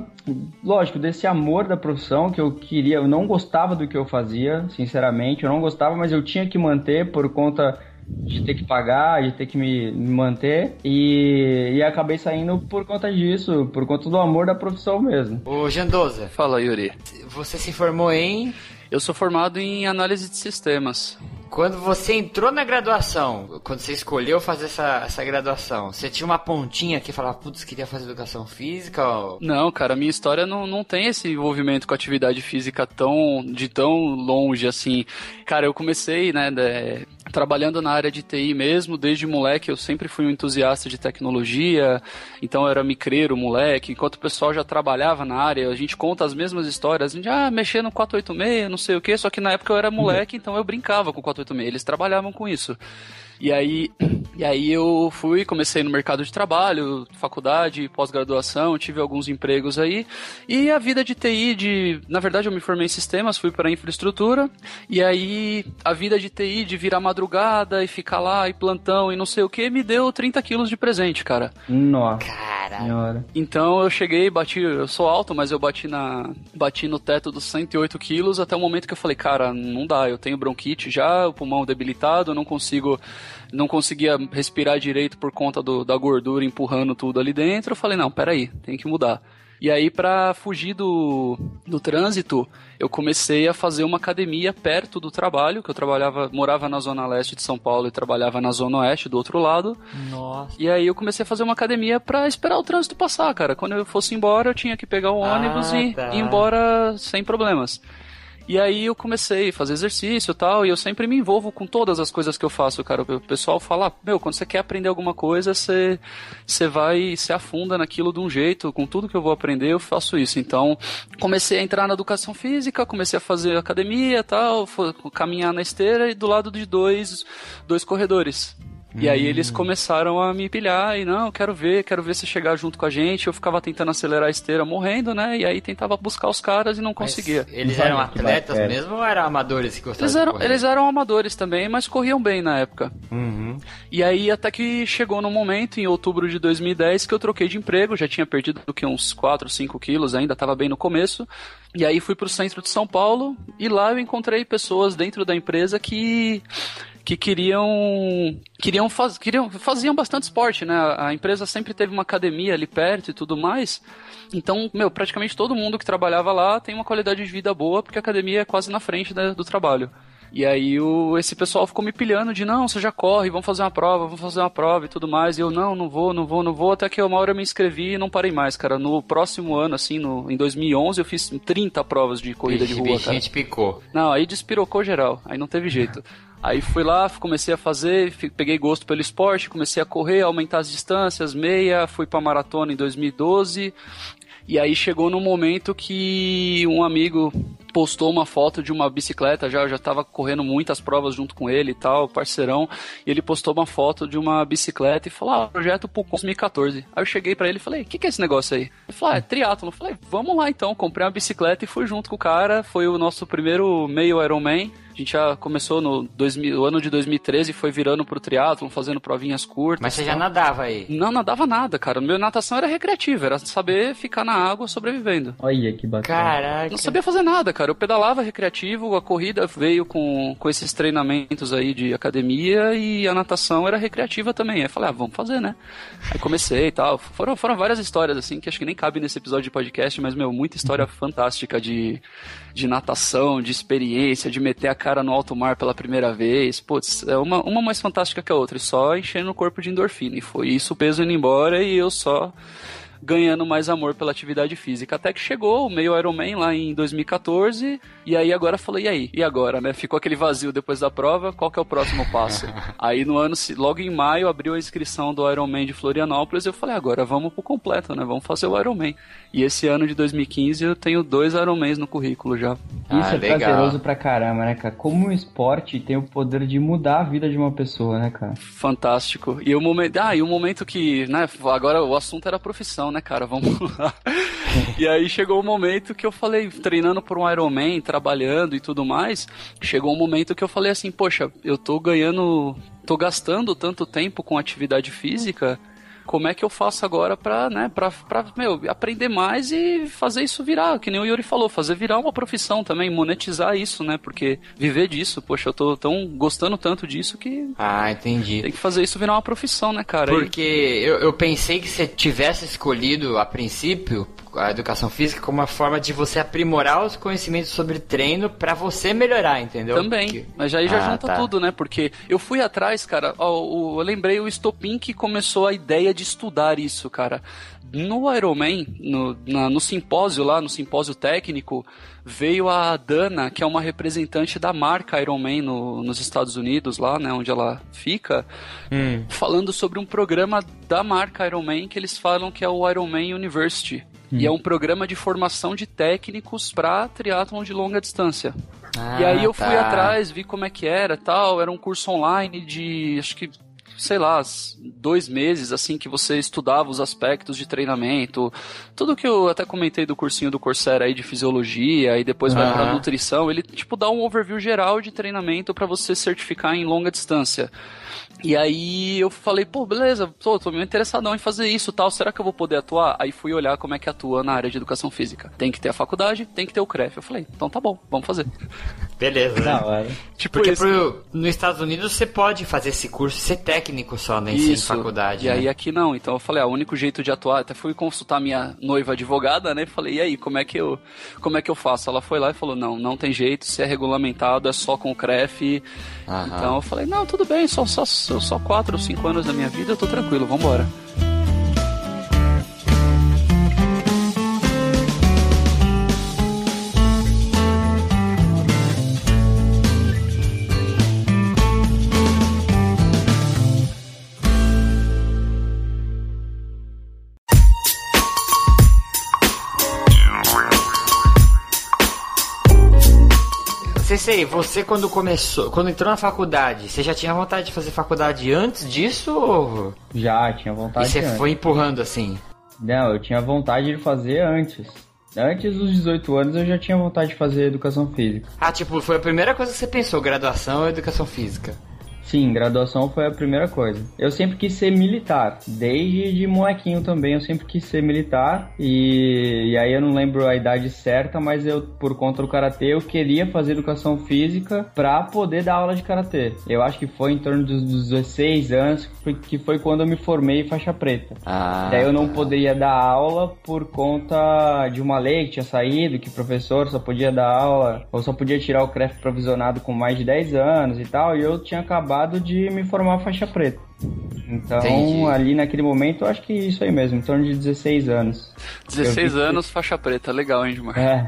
lógico, desse amor da profissão que eu queria. Eu não gostava do que eu fazia, sinceramente. Eu não gostava, mas eu tinha que manter por conta de ter que pagar, de ter que me, me manter. E, e acabei saindo por conta disso, por conta do amor da profissão mesmo. Ô, Jandoza. Fala, Yuri. Você se formou em. Eu sou formado em análise de sistemas. Quando você entrou na graduação, quando você escolheu fazer essa, essa graduação, você tinha uma pontinha que falava, putz, queria fazer educação física? Ou... Não, cara, a minha história não, não tem esse envolvimento com atividade física tão de tão longe assim. Cara, eu comecei, né, de, trabalhando na área de TI mesmo, desde moleque eu sempre fui um entusiasta de tecnologia, então eu era micreiro, moleque, enquanto o pessoal já trabalhava na área, a gente conta as mesmas histórias, a gente, ah, mexer no 486, não sei o que, só que na época eu era moleque, então eu brincava com o 486, eles trabalhavam com isso. E aí, e aí eu fui, comecei no mercado de trabalho, faculdade, pós-graduação, tive alguns empregos aí. E a vida de TI, de, na verdade eu me formei em sistemas, fui para infraestrutura. E aí a vida de TI, de virar madrugada e ficar lá e plantão e não sei o que, me deu 30 quilos de presente, cara. Nossa. Cara. Então eu cheguei, bati, eu sou alto, mas eu bati na, bati no teto dos 108 quilos até o momento que eu falei, cara, não dá, eu tenho bronquite já, o pulmão debilitado, eu não consigo não conseguia respirar direito por conta do, da gordura empurrando tudo ali dentro. Eu falei, não, peraí, tem que mudar. E aí, para fugir do, do trânsito, eu comecei a fazer uma academia perto do trabalho, que eu trabalhava, morava na zona leste de São Paulo e trabalhava na zona oeste do outro lado. Nossa. E aí eu comecei a fazer uma academia para esperar o trânsito passar, cara. Quando eu fosse embora, eu tinha que pegar o ônibus ah, e tá. ir embora sem problemas. E aí eu comecei a fazer exercício e tal, e eu sempre me envolvo com todas as coisas que eu faço, cara. O pessoal fala, meu, quando você quer aprender alguma coisa, você, você vai se afunda naquilo de um jeito, com tudo que eu vou aprender, eu faço isso. Então, comecei a entrar na educação física, comecei a fazer academia e tal, caminhar na esteira e do lado de dois, dois corredores. E aí eles começaram a me pilhar e não, quero ver, quero ver se chegar junto com a gente. Eu ficava tentando acelerar a esteira morrendo, né? E aí tentava buscar os caras e não Mas conseguia. Eles Olha eram atletas bacana. mesmo ou eram amadores que gostavam Eles eram, eles eram amadores também, mas corriam bem na época. Uhum. E aí até que chegou no momento, em outubro de 2010, que eu troquei de emprego, já tinha perdido do que uns 4, 5 quilos, ainda estava bem no começo. E aí fui pro centro de São Paulo e lá eu encontrei pessoas dentro da empresa que que queriam queriam, faz, queriam faziam bastante esporte, né? A empresa sempre teve uma academia ali perto e tudo mais. Então, meu, praticamente todo mundo que trabalhava lá tem uma qualidade de vida boa, porque a academia é quase na frente do trabalho. E aí o, esse pessoal ficou me pilhando de não, você já corre, vamos fazer uma prova, vamos fazer uma prova e tudo mais. E eu, não, não vou, não vou, não vou. Até que uma hora eu me inscrevi e não parei mais, cara. No próximo ano, assim, no, em 2011, eu fiz 30 provas de corrida de rua, cara. bichinho te picou. Não, aí despirocou geral, aí não teve jeito. Aí fui lá, comecei a fazer, peguei gosto pelo esporte, comecei a correr, aumentar as distâncias, meia, fui pra maratona em 2012. E aí chegou num momento que um amigo postou uma foto de uma bicicleta, já eu já tava correndo muitas provas junto com ele e tal, parceirão, e ele postou uma foto de uma bicicleta e falou: "Ah, projeto Pucon 2014". Aí eu cheguei pra ele e falei: "O que que é esse negócio aí?". Ele falou: "Ah, é triatlo". Eu falei: "Vamos lá então". Comprei uma bicicleta e fui junto com o cara, foi o nosso primeiro meio Ironman. A gente já começou no 2000, o ano de 2013 foi virando pro triatlon, fazendo provinhas curtas. Mas você já nadava aí. Não nadava nada, cara. Meu natação era recreativa, era saber ficar na água sobrevivendo. Olha que bacana. Caraca. Não sabia fazer nada, cara. Eu pedalava recreativo, a corrida veio com, com esses treinamentos aí de academia e a natação era recreativa também. Aí eu falei, ah, vamos fazer, né? Aí comecei e tal. Foram, foram várias histórias, assim, que acho que nem cabe nesse episódio de podcast, mas, meu, muita história fantástica de, de natação, de experiência, de meter a cara no alto mar pela primeira vez. Putz, é uma, uma mais fantástica que a outra, e só enchendo o corpo de endorfina. E foi isso, o peso indo embora e eu só ganhando mais amor pela atividade física. Até que chegou o meio Ironman lá em 2014, e aí agora falei, e aí? E agora, né? Ficou aquele vazio depois da prova, qual que é o próximo passo? aí no ano, se- logo em maio, abriu a inscrição do Ironman de Florianópolis, eu falei, agora vamos pro completo, né? Vamos fazer o Ironman. E esse ano de 2015 eu tenho dois Ironmans no currículo já. Isso Ah, é legal. prazeroso pra caramba, né, cara? Como o esporte tem o poder de mudar a vida de uma pessoa, né, cara? Fantástico. E o momento, ah, e o momento que, né, agora o assunto era profissão, né, cara? Vamos lá. e aí chegou o momento que eu falei, treinando por um Ironman, trabalhando e tudo mais, chegou um momento que eu falei assim, poxa, eu tô ganhando, tô gastando tanto tempo com atividade física, como é que eu faço agora pra, né, pra, pra, meu, aprender mais e fazer isso virar, que nem o Yuri falou, fazer virar uma profissão também, monetizar isso, né, porque viver disso, poxa, eu tô tão gostando tanto disso que Ah, entendi. tem que fazer isso virar uma profissão, né, cara? E- Porque eu, eu pensei que você tivesse escolhido a princípio a educação física como uma forma de você aprimorar os conhecimentos sobre treino pra você melhorar, entendeu? Também, Porque- mas aí já Ah, junta tá. tudo, né? Porque eu fui atrás, cara, ó, o- eu lembrei o estopim que começou a ideia de estudar isso, cara. No Ironman, no, na- no simpósio lá, no simpósio técnico, veio a Dana, que é uma representante da marca Ironman no, nos Estados Unidos, lá, né, onde ela fica, Hum. falando sobre um programa da marca Ironman que eles falam que é o Ironman University. E é um programa de formação de técnicos para triatlon de longa distância. e aí eu fui tá. atrás, vi como é que era tal. Era um curso online de acho que, sei lá, dois meses, assim, que você estudava os aspectos de treinamento. Tudo que eu até comentei do cursinho do Coursera aí de fisiologia, e depois vai pra nutrição. Ele, tipo, dá um overview geral de treinamento para você certificar em longa distância. E aí eu falei, pô, beleza, tô, tô meio interessadão em fazer isso tal, será que eu vou poder atuar? Aí fui olhar como é que atua na área de educação física. Tem que ter a faculdade, tem que ter o CREF. Eu falei, então tá bom, vamos fazer. Beleza, né? Hora. Tipo, Porque esse- pro, nos Estados Unidos você pode fazer esse curso e ser técnico só, nem sem faculdade. E né? aí aqui não. Então eu falei, ah, o único jeito de atuar, até fui consultar minha noiva advogada, né? Falei, e aí, como é que eu, como é que eu faço? Ela foi lá e falou, não, não tem jeito, se é regulamentado, é só com o CREF. Aham. Então eu falei, não, tudo bem, só só só, só quatro ou cinco anos da minha vida, eu tô tranquilo, vambora. Sensei, você quando começou, quando entrou na faculdade, você já tinha vontade de fazer faculdade antes disso ou... Já, tinha vontade E você antes. foi empurrando assim? Não, eu tinha vontade de fazer antes. Antes dos 18 anos eu já tinha vontade de fazer educação física. Ah, tipo, foi a primeira coisa que você pensou, graduação ou educação física? Sim, graduação foi a primeira coisa. Eu sempre quis ser militar, desde de molequinho também eu sempre quis ser militar e, e aí eu não lembro a idade certa, mas eu por conta do karatê eu queria fazer educação física pra poder dar aula de karatê. Eu acho que foi em torno dos, dos 16 anos que foi, quando eu me formei em faixa preta. Ah. Daí eu não poderia dar aula por conta de uma lei que tinha saído, que o professor só podia dar aula, ou só podia tirar o CREF provisionado com mais de 10 anos e tal, e eu tinha acabado de me formar faixa preta. Então, Entendi. ali naquele momento, eu acho que isso aí mesmo, em torno de 16 anos. 16 Eu vi que- anos, faixa preta. Legal, hein, Gilmar? É.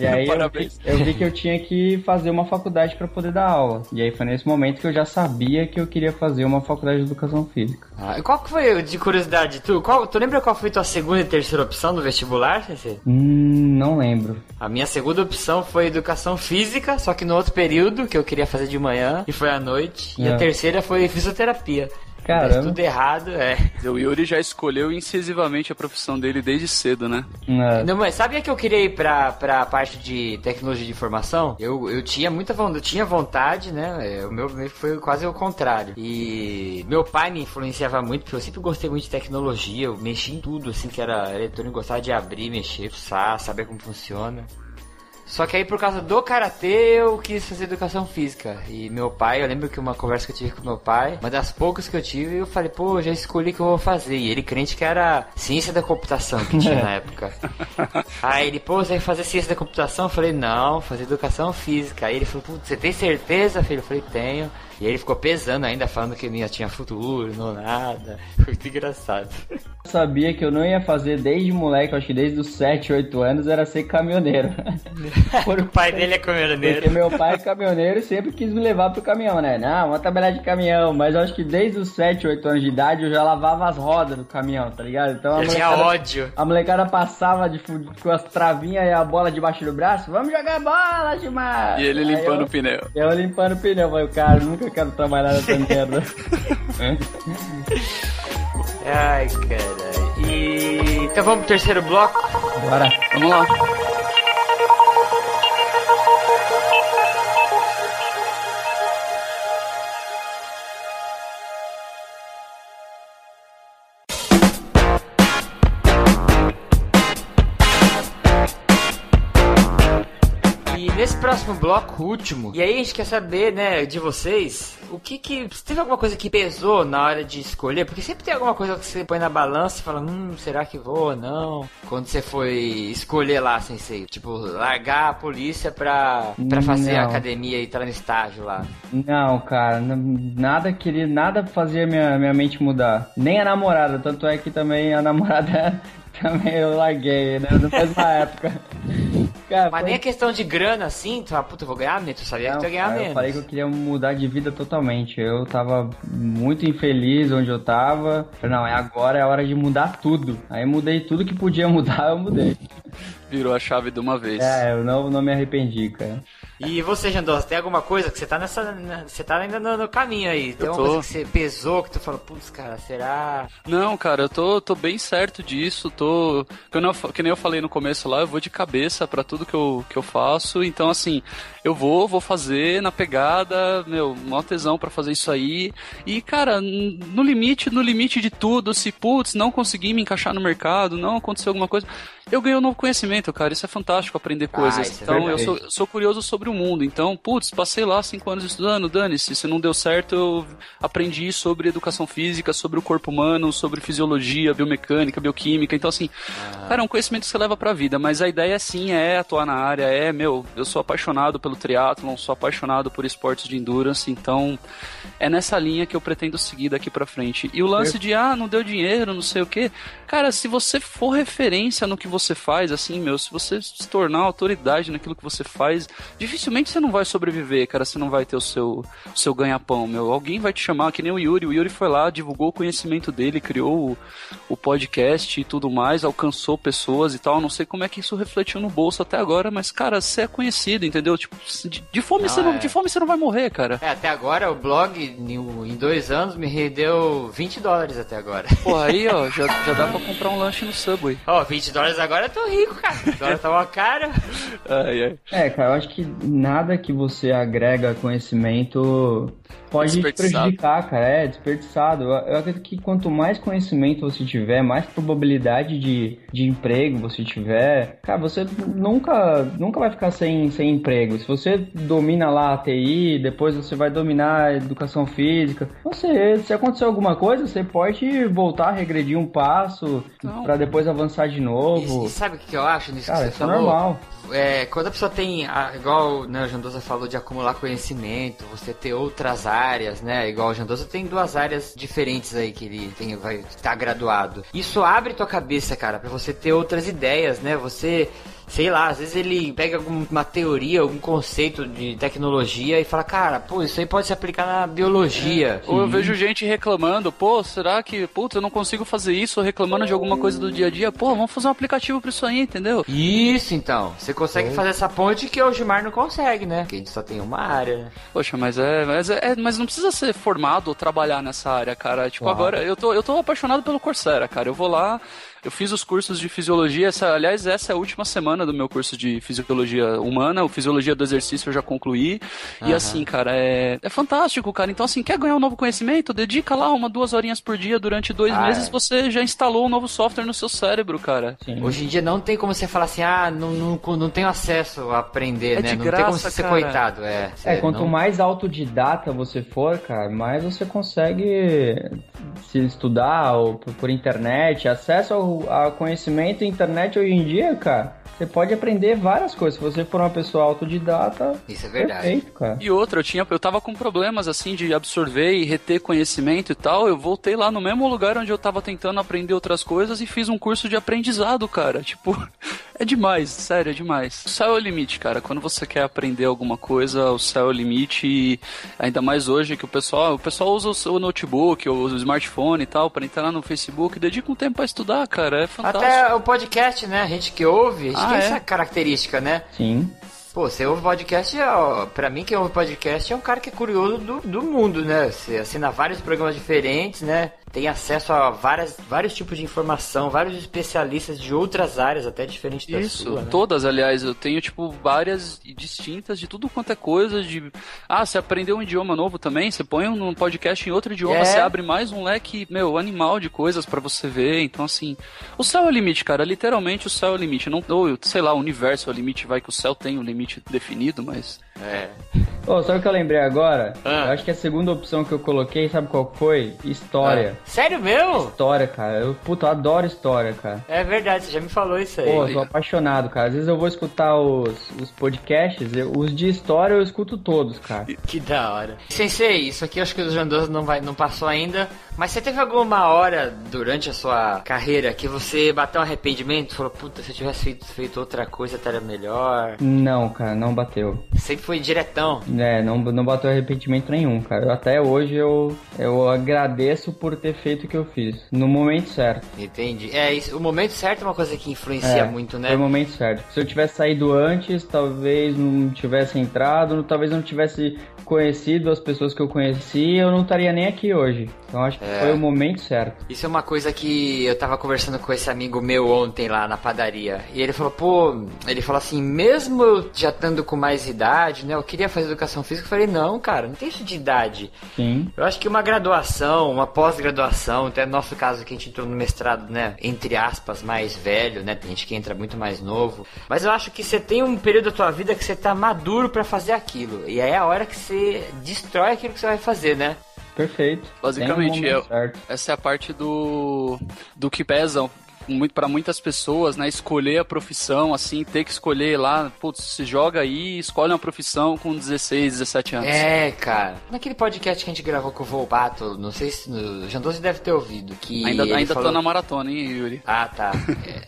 E aí eu Parabéns. eu vi que eu tinha que fazer uma faculdade para poder dar aula. E aí foi nesse momento que eu já sabia que eu queria fazer uma faculdade de educação física. Ah, e qual que foi, de curiosidade, tu, qual, tu lembra qual foi tua segunda e terceira opção no vestibular, Sensei? Hum, não lembro. A minha segunda opção foi educação física, só que no outro período, que eu queria fazer de manhã, e foi à noite. E É. a terceira foi fisioterapia. Caramba. Mas tudo errado, é. O Yuri já escolheu incisivamente a profissão dele desde cedo, né? É. Não, mas sabia que eu queria ir pra, pra parte de tecnologia de informação? Eu, eu tinha muita vontade, eu tinha vontade, né? É, O meu foi quase o contrário. E meu pai me influenciava muito, porque eu sempre gostei muito de tecnologia, eu mexi em tudo, assim, que era eletrônico, gostava de abrir, mexer, fuçar, saber como funciona. Só que aí por causa do karatê eu quis fazer educação física. E meu pai, eu lembro que uma conversa que eu tive com meu pai, uma das poucas que eu tive, eu falei, pô, eu já escolhi o que eu vou fazer. E ele crente que era ciência da computação que tinha na época. Aí ele, pô, você vai fazer ciência da computação? Eu falei, não, fazer educação física. Aí ele falou, putz, você tem certeza, filho? Eu falei, tenho. E aí ele ficou pesando ainda, falando que não ia tinha futuro, não nada. Foi muito engraçado. Eu sabia que eu não ia fazer desde moleque, acho que desde os 7, 8 anos, era ser caminhoneiro. o pai dele é Porque caminhoneiro. meu pai é caminhoneiro e sempre quis me levar pro caminhão, né? Não, vamos trabalhar de caminhão. Mas eu acho que desde os 7, 8 anos de idade eu já lavava as rodas do caminhão, tá ligado? Então a Eu tinha molecada, ódio. a molecada passava de, com as travinhas e a bola debaixo do braço. Vamos jogar bola, Gilmar! E ele limpando eu, o pneu. Eu limpando o pneu, falei, cara, nunca quero trabalhar nessa merda. Ai, cara. E. Então vamos pro terceiro bloco? Bora. Vamos lá. Próximo bloco, último, e aí a gente quer saber, né, de vocês, o que que. Se teve alguma coisa que pesou na hora de escolher? Porque sempre tem alguma coisa que você põe na balança e fala, hum, será que vou ou não? Quando você foi escolher lá, sensei, tipo, largar a polícia pra, pra fazer a Não. academia e entrar no estágio lá. Não, cara, nada queria, nada fazia minha, minha mente mudar. Nem a namorada, tanto é que também a namorada também eu larguei, né? Na mesma época. Cara, Mas foi- nem a questão de grana assim, tu fala, puta, eu vou ganhar menos, tu sabia Não, que tu ia ganhar cara, menos. Eu falei que eu queria mudar de vida totalmente. Eu tava muito infeliz onde eu tava. Falei, não, é agora é a hora de mudar tudo. Aí mudei tudo que podia mudar, eu mudei. Virou a chave de uma vez. É, eu não, não me arrependi, cara. E você, Jandosa, tem alguma coisa que você tá nessa. na- Você tá ainda no, no caminho aí? Tem Eu alguma tô. coisa que você pesou que tu fala, putz, cara, será? Não, cara, eu tô, tô bem certo disso, tô... Que, eu que nem eu falei no começo lá, eu vou de cabeça pra tudo que eu, que eu faço, então assim, eu vou, vou fazer na pegada, meu, mó tesão pra fazer isso aí, e cara, no limite, no limite de tudo, se putz, não consegui me encaixar no mercado, não aconteceu alguma coisa, eu ganhei um novo conhecimento, cara, isso é fantástico, aprender coisas, isso é então eu verdade. sou, sou curioso sobre o mundo, então, putz, passei lá cinco anos estudando, dane-se, se não deu certo, eu aprendi sobre educação física, sobre o corpo humano, sobre fisiologia, biomecânica, bioquímica, então assim, cara, é um conhecimento que você leva pra vida, mas a ideia sim é atuar na área, é, meu, eu sou apaixonado pelo triatlon, sou apaixonado por esportes de endurance, então é nessa linha que eu pretendo seguir daqui pra frente. E o lance de, ah, não deu dinheiro, não sei o quê, cara, se você for referência no que você faz, assim, meu, se você se tornar autoridade naquilo que você faz, dificilmente você não vai sobreviver, cara, você não vai ter o seu, seu ganha-pão, meu. Alguém vai te chamar, que nem o Yuri. O Yuri foi lá, divulgou o conhecimento dele, criou o, o podcast e tudo mais, alcançou pessoas e tal. Não sei como é que isso refletiu no bolso até agora, mas, cara, você é conhecido, entendeu? Tipo, de, de fome, Não, você não, é. de fome você não vai morrer, cara. É, até agora o blog, em dois anos, me rendeu 20 dólares até agora. Porra, aí, ó, já, já dá pra comprar um lanche no Subway. Ó, 20 dólares agora eu tô rico, cara. Agora tá uma cara. Ai, ai. É, cara, eu acho que nada que você agrega conhecimento pode prejudicar, cara. É, desperdiçado. Eu, eu acredito que quanto mais conhecimento você tiver, mais probabilidade de, de emprego você tiver, cara, você nunca, nunca vai ficar sem, sem emprego. Se você domina lá a TI, depois você vai dominar a educação física, você, se acontecer alguma coisa, você pode voltar a regredir um passo Então. pra depois avançar de novo. E, e sabe o que eu acho nisso Cara, que você isso é falou? normal. É, quando a pessoa tem, igual né, o Jandosa falou de acumular conhecimento, você ter outras áreas, né? Igual o Jandosa tem duas áreas diferentes aí que ele tem, vai estar graduado. Isso abre tua cabeça, cara, pra você ter outras ideias, né? Você sei lá, às vezes ele pega alguma teoria, algum conceito de tecnologia e fala, cara, pô, isso aí pode se aplicar na biologia. Ou eu vejo gente reclamando, pô, será que, putz, eu não consigo fazer isso, ou reclamando de alguma coisa do dia a dia. Pô, vamos fazer um aplicativo pra isso aí, entendeu? Isso então, você consegue fazer essa ponte que o Gilmar não consegue, né? Porque a gente só tem uma área, né? Poxa, mas é, mas é, é- mas não precisa ser formado ou trabalhar nessa área, cara. Tipo, Claro. agora eu tô, eu tô apaixonado pelo Coursera, cara. Eu vou lá, eu fiz os cursos de fisiologia, essa, aliás, essa é a última semana do meu curso de fisiologia humana, o fisiologia do exercício eu já concluí. E Aham. assim, cara, é, é fantástico, cara. Então, assim, quer ganhar um novo conhecimento? Dedica lá uma, duas horinhas por dia durante dois Ah, meses, é. você já instalou um novo software no seu cérebro, cara. Sim. Hoje em dia não tem como você falar assim, ah, não, não, não tenho acesso a aprender, É né? de não tem como graça, você ser cara. coitado, é. É, quanto não- mais autodidata você for, cara, mais você consegue se estudar ou por, por internet, acesso ao, a conhecimento internet hoje em dia, cara. Você pode aprender várias coisas. Se você for uma pessoa autodidata, Isso é verdade. perfeito, cara. E outra, eu tinha, eu tava com problemas assim de absorver e reter conhecimento e tal. Eu voltei lá no mesmo lugar onde eu tava tentando aprender outras coisas e fiz um curso de aprendizado, cara. Tipo, é demais, sério, é demais. O céu é o limite, cara. Quando você quer aprender alguma coisa, o céu é o limite e ainda mais hoje que o pessoal, o pessoal usa o seu notebook ou o smartphone e tal para entrar no Facebook, dedica um tempo pra estudar, cara. É fantástico. Até o podcast, né? A gente que ouve, a gente Ah, tem é? essa característica, né? Sim. Pô, você ouve podcast, ó, pra mim quem ouve podcast é um cara que é curioso do, do mundo, né? Você assina vários programas diferentes, né? Tem acesso a várias, vários tipos de informação, vários especialistas de outras áreas, até diferente da Isso, sua, né? todas, aliás, eu tenho, tipo, várias distintas de tudo quanto é coisa, de... Ah, você aprendeu um idioma novo também, você põe um podcast em outro idioma, É. você abre mais um leque, meu, animal de coisas pra você ver, então, assim, o céu é o limite, cara, literalmente o céu é o limite, não, ou, sei lá, o universo é o limite, vai que o céu tem um limite definido, mas... É. Ô, sabe o que eu lembrei agora? Ah. Eu acho que a segunda opção que eu coloquei, sabe qual foi? História. Sério mesmo? História, cara. Eu, puta, eu adoro história, cara. É verdade, você já me falou isso aí. Pô, eu sou apaixonado, cara. Às vezes eu vou escutar os, os podcasts, eu- os de história eu escuto todos, cara. Que da hora. Sensei, isso aqui eu acho que o Jandoso não, vai, não passou ainda. Mas você teve alguma hora durante a sua carreira que você bateu um arrependimento? Falou, puta, se eu tivesse feito, feito outra coisa, estaria melhor. Não, cara, não bateu. Sempre foi diretão. É, não, não bateu arrependimento nenhum, cara. Eu- até hoje eu, eu agradeço por ter feito o que eu fiz. No momento certo. Entendi. É, isso, o momento certo é uma coisa que influencia É, muito, né? Foi o momento certo. Se eu tivesse saído antes, talvez não tivesse entrado, talvez não tivesse conhecido as pessoas que eu conheci, eu não estaria nem aqui hoje. Então acho que É. foi o momento certo. Isso é uma coisa que eu tava conversando com esse amigo meu ontem lá na padaria. E ele falou, pô, ele falou assim, mesmo já estando com mais idade, né? Eu queria fazer educação física. Eu falei, não, cara, não tem isso de idade. Sim. Eu acho que uma graduação, uma pós-graduação, até no nosso caso que a gente entrou no mestrado, né, entre aspas, mais velho, né, tem gente que entra muito mais novo. Mas eu acho que você tem um período da tua vida que você tá maduro pra fazer aquilo. E aí é a hora que você destrói aquilo que você vai fazer, né? Perfeito. Basicamente, um eu- momento certo. Essa é a parte do, do que pesa muito para muitas pessoas, né, escolher a profissão, assim, ter que escolher lá, putz, se joga aí, escolhe uma profissão com 16, 17 anos. É, cara. Naquele podcast que a gente gravou com o Volpato, não sei se o Jandoso deve ter ouvido, que ainda ainda falou... tô na maratona, hein, Yuri? Ah, tá.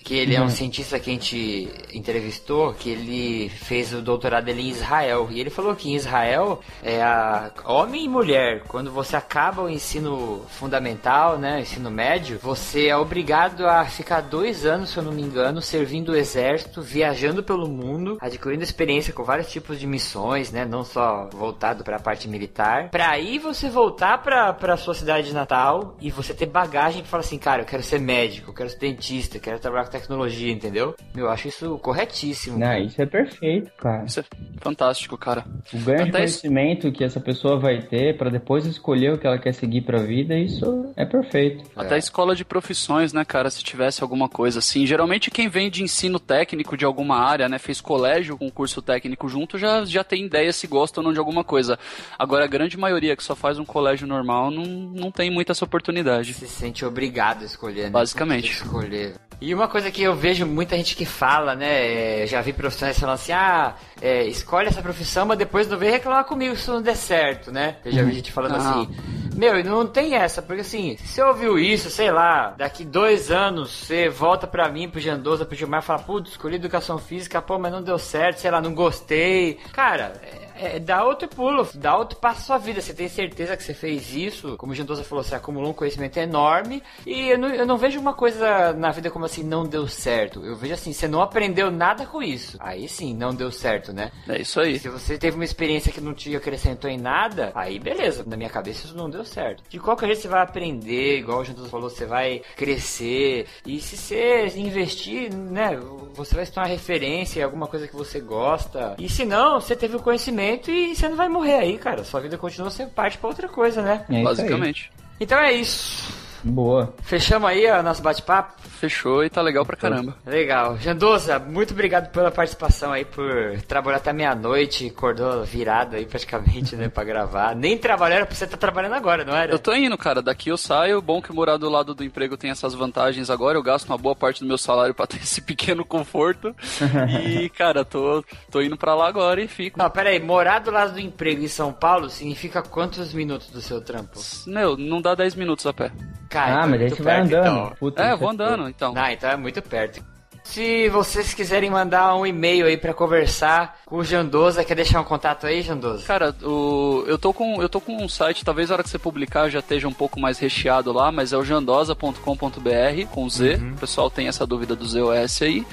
Que ele é um cientista que a gente entrevistou, que ele fez o doutorado dele em Israel. E ele falou que em Israel, é a homem e mulher, quando você acaba o ensino fundamental, né, ensino médio, você é obrigado a ficar dois anos, se eu não me engano, servindo o exército, viajando pelo mundo, adquirindo experiência com vários tipos de missões, né, não só voltado para a parte militar, para aí você voltar para para sua cidade natal e você ter bagagem para falar assim, cara, eu quero ser médico, eu quero ser dentista, eu quero trabalhar com tecnologia, entendeu? Eu acho isso corretíssimo. Não, isso é perfeito, cara. Isso é fantástico, cara. O ganho de Até isso- conhecimento que essa pessoa vai ter pra depois escolher o que ela quer seguir pra vida, isso é perfeito. Até escola de profissões, né, cara, se tivesse alguma coisa assim. Geralmente quem vem de ensino técnico de alguma área, né, fez colégio com curso técnico junto, já, já tem ideia se gosta ou não de alguma coisa. Agora, a grande maioria que só faz um colégio normal não, não tem muita essa oportunidade. se sente obrigado a escolher, né? Basicamente. Escolher. E uma coisa que eu vejo muita gente que fala, né? é, já vi profissionais falando assim, ah, é, escolhe essa profissão, mas depois não vem reclamar comigo se não der certo, né? Eu já vi gente falando Ah. assim, meu, não tem essa, porque assim, se você ouviu isso, sei lá, daqui dois anos você volta pra mim, pro Jandosa, pro Gilmar e fala, putz, escolhi educação física, pô, mas não deu certo, sei lá, não gostei. Cara, é, dá outro pulo, dá outro passo à sua vida. Você tem certeza que você fez isso? Como o Jandosa falou, você acumulou um conhecimento enorme. E eu não, eu não vejo uma coisa na vida como assim, não deu certo. Eu vejo assim, você não aprendeu nada com isso. Aí sim, não deu certo, né? É isso aí. Se você teve uma experiência que não te acrescentou em nada, aí beleza. Na minha cabeça isso não deu certo. De qualquer jeito você vai aprender, igual o Jandosa falou, você vai crescer. E se você investir, né, você vai se tornar referência em alguma coisa que você gosta. E se não, você teve o conhecimento e você não vai morrer aí, cara. Sua vida continua sendo parte pra outra coisa, né? É Basicamente. Então é isso. Boa. Fechamos aí o nosso bate-papo. Fechou e tá legal pra caramba. Legal. Jandosa, muito obrigado pela participação aí, por trabalhar até meia-noite, acordou virado aí praticamente, né, pra gravar. Nem trabalhar, era pra você estar trabalhando agora, não era? Eu tô indo, cara. Daqui eu saio. Bom que morar do lado do emprego tem essas vantagens agora. Eu gasto uma boa parte do meu salário pra ter esse pequeno conforto. e, cara, tô, tô indo pra lá agora e fico. Não, pera aí, morar do lado do emprego em São Paulo significa quantos minutos do seu trampo? Meu, não dá 10 minutos a pé. Cara, ah, é mas aí muito você vai perto, andando. então. Puta, É, eu vou andando, então. Ah, então é muito perto. Se vocês quiserem mandar um e-mail aí pra conversar com o Jandosa, quer deixar um contato aí, Jandosa? Cara, o, eu, tô com, eu tô com um site, talvez a hora que você publicar já esteja um pouco mais recheado lá, mas é o jandosa.com.br, com Z. O pessoal tem essa dúvida do ZOS aí.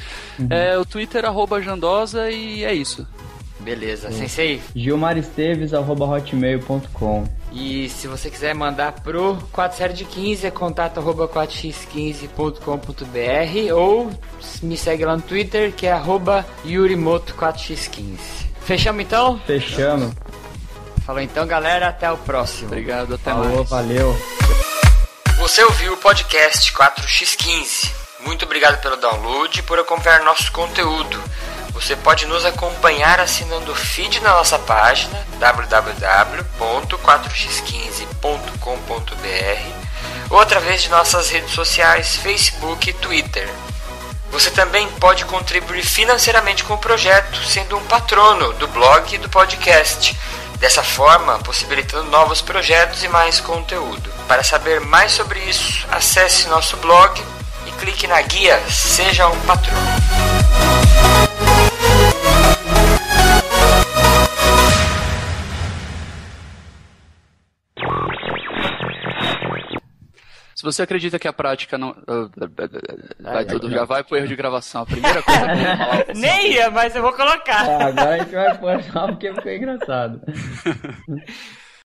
É o Twitter, arroba jandosa, e é isso. Beleza, Sensei. gilmaresteves.hotmail.com E se você quiser mandar pro 4 série de 15, é contato arroba 4x15.com.br ou me segue lá no Twitter, que é arroba yurimoto4x15. Fechamos então? Fechamos. Falou então, galera. Até o próximo. Obrigado, até Falou, mais. valeu. Você ouviu o podcast 4x15. Muito obrigado pelo download e por acompanhar nosso conteúdo. Você pode nos acompanhar assinando o feed na nossa página www.4x15.com.br ou através de nossas redes sociais Facebook e Twitter. Você também pode contribuir financeiramente com o projeto, sendo um patrono do blog e do podcast. Dessa forma, possibilitando novos projetos e mais conteúdo. Para saber mais sobre isso, acesse nosso blog e clique na guia Seja um Patrono. Se você acredita que a prática não. Vai tudo, já vai pro erro de gravação. A primeira coisa que eu vou falar. Nem ia, mas eu vou colocar. Ah, agora a gente vai pôr porque ficou engraçado.